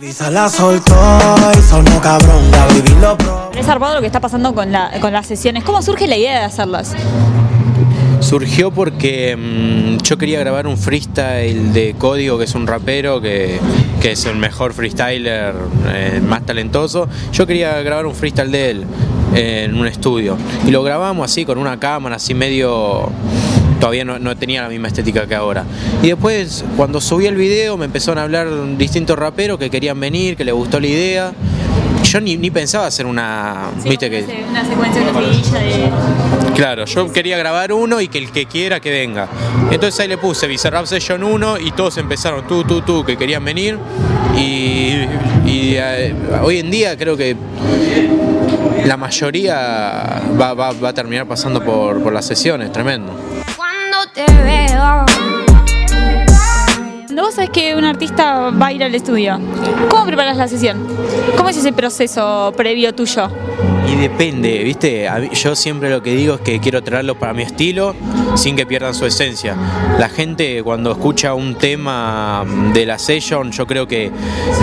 Visa la soltó y sonó cabrón, la baby lo probó. Es zarpado lo que está pasando con, la- con las sesiones. ¿Cómo surge la idea de hacerlas? Surgió porque mm, yo quería grabar un freestyle de Código, que es un rapero, que, que es el mejor freestyler, eh, más talentoso. Yo quería grabar un freestyle de él eh, en un estudio. Y lo grabamos así, con una cámara, así medio... Todavía no, no tenía la misma estética que ahora. Y después, cuando subí el video, me empezaron a hablar distintos raperos que querían venir, que les gustó la idea. Yo ni, ni pensaba hacer una... ¿Viste que, Una secuencia de. Claro, yo quería grabar uno y que el que quiera que venga. Entonces ahí le puse Bizarrap Session 1 y todos empezaron tú, tú, tú, que querían venir. Y, y, eh, hoy en día creo que la mayoría va, va- va a terminar pasando por, por las sesiones, tremendo. Te veo. Cuando vos sabés que un artista va a ir al estudio, ¿cómo preparas la sesión? ¿Cómo es ese proceso previo tuyo? Y depende, ¿viste? Yo siempre lo que digo es que quiero traerlo para mi estilo sin que pierdan su esencia. La gente cuando escucha un tema de la session, yo creo que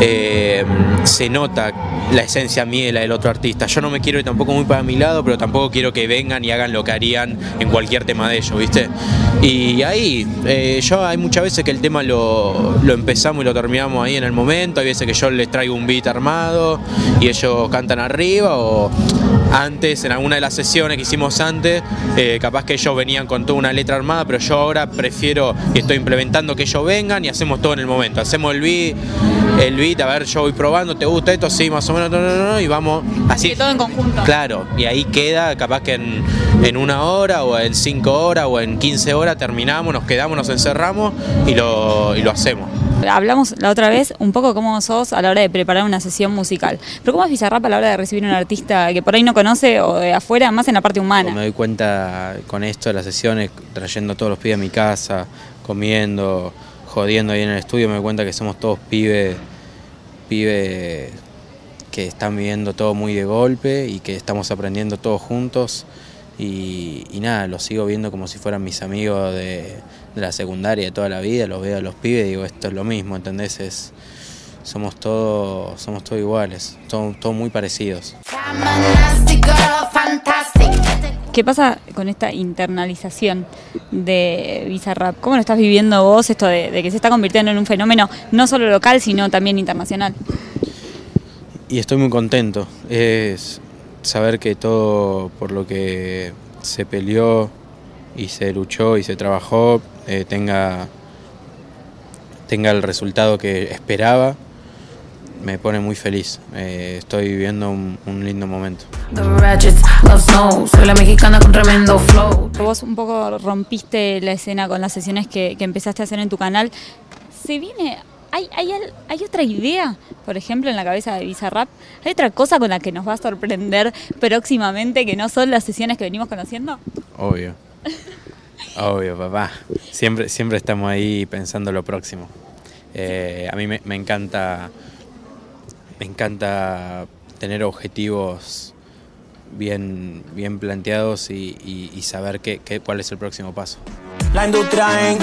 eh, se nota la esencia mía y la del otro artista. Yo no me quiero ir tampoco muy para mi lado, pero tampoco quiero que vengan y hagan lo que harían en cualquier tema de ellos, ¿viste? Y ahí, eh, yo hay muchas veces que el tema lo, lo empezamos y lo terminamos ahí en el momento, hay veces que yo les traigo un beat armado y ellos cantan arriba o antes, en alguna de las sesiones que hicimos antes, eh, capaz que ellos venían con toda una letra armada, pero yo ahora prefiero y estoy implementando que ellos vengan y hacemos todo en el momento. Hacemos el beat, el beat, a ver, yo voy probando, ¿te gusta esto? Sí, más o menos, no, no, no, y vamos así. Que todo en conjunto. Claro, y ahí queda, capaz que en, en una hora o en cinco horas o en 15 horas terminamos, nos quedamos, nos encerramos y lo, y lo hacemos. Hablamos la otra vez un poco cómo sos a la hora de preparar una sesión musical. Pero ¿cómo es Bizarrap a la hora de recibir un artista que por ahí no conoce o de afuera, más en la parte Me humana? doy cuenta con esto de las sesiones, trayendo todos los pibes a mi casa, comiendo, jodiendo ahí en el estudio, me doy cuenta que somos todos pibes, pibes que están viviendo todo muy de golpe y que estamos aprendiendo todos juntos. Y, y nada, los sigo viendo como si fueran mis amigos de, de la secundaria de toda la vida, los veo a los pibes y digo, esto es lo mismo, ¿entendés? Es, somos todos, somos todos iguales, todos, todos muy parecidos. ¿Qué pasa con esta internalización de Bizarrap? ¿Cómo lo estás viviendo vos esto de, de que se está convirtiendo en un fenómeno no solo local, sino también internacional? Y estoy muy contento. Es saber que todo por lo que se peleó y se luchó y se trabajó eh, tenga, tenga el resultado que esperaba. Me pone muy feliz. Eh, estoy viviendo un, un lindo momento. The ratchets love snow. Soy la mexicana con tremendo flow. Vos un poco rompiste la escena con las sesiones que, que empezaste a hacer en tu canal. ¿Se viene, hay, hay, otra idea, por ejemplo, en la cabeza de Bizarrap? ¿Hay otra cosa con la que nos va a sorprender próximamente que no son las sesiones que venimos conociendo? Obvio. Obvio, papá. Siempre, siempre estamos ahí pensando lo próximo. Eh, a mí me, me encanta. Me encanta tener objetivos bien, bien planteados y, y- y saber qué, qué- cuál es el próximo paso. La industria en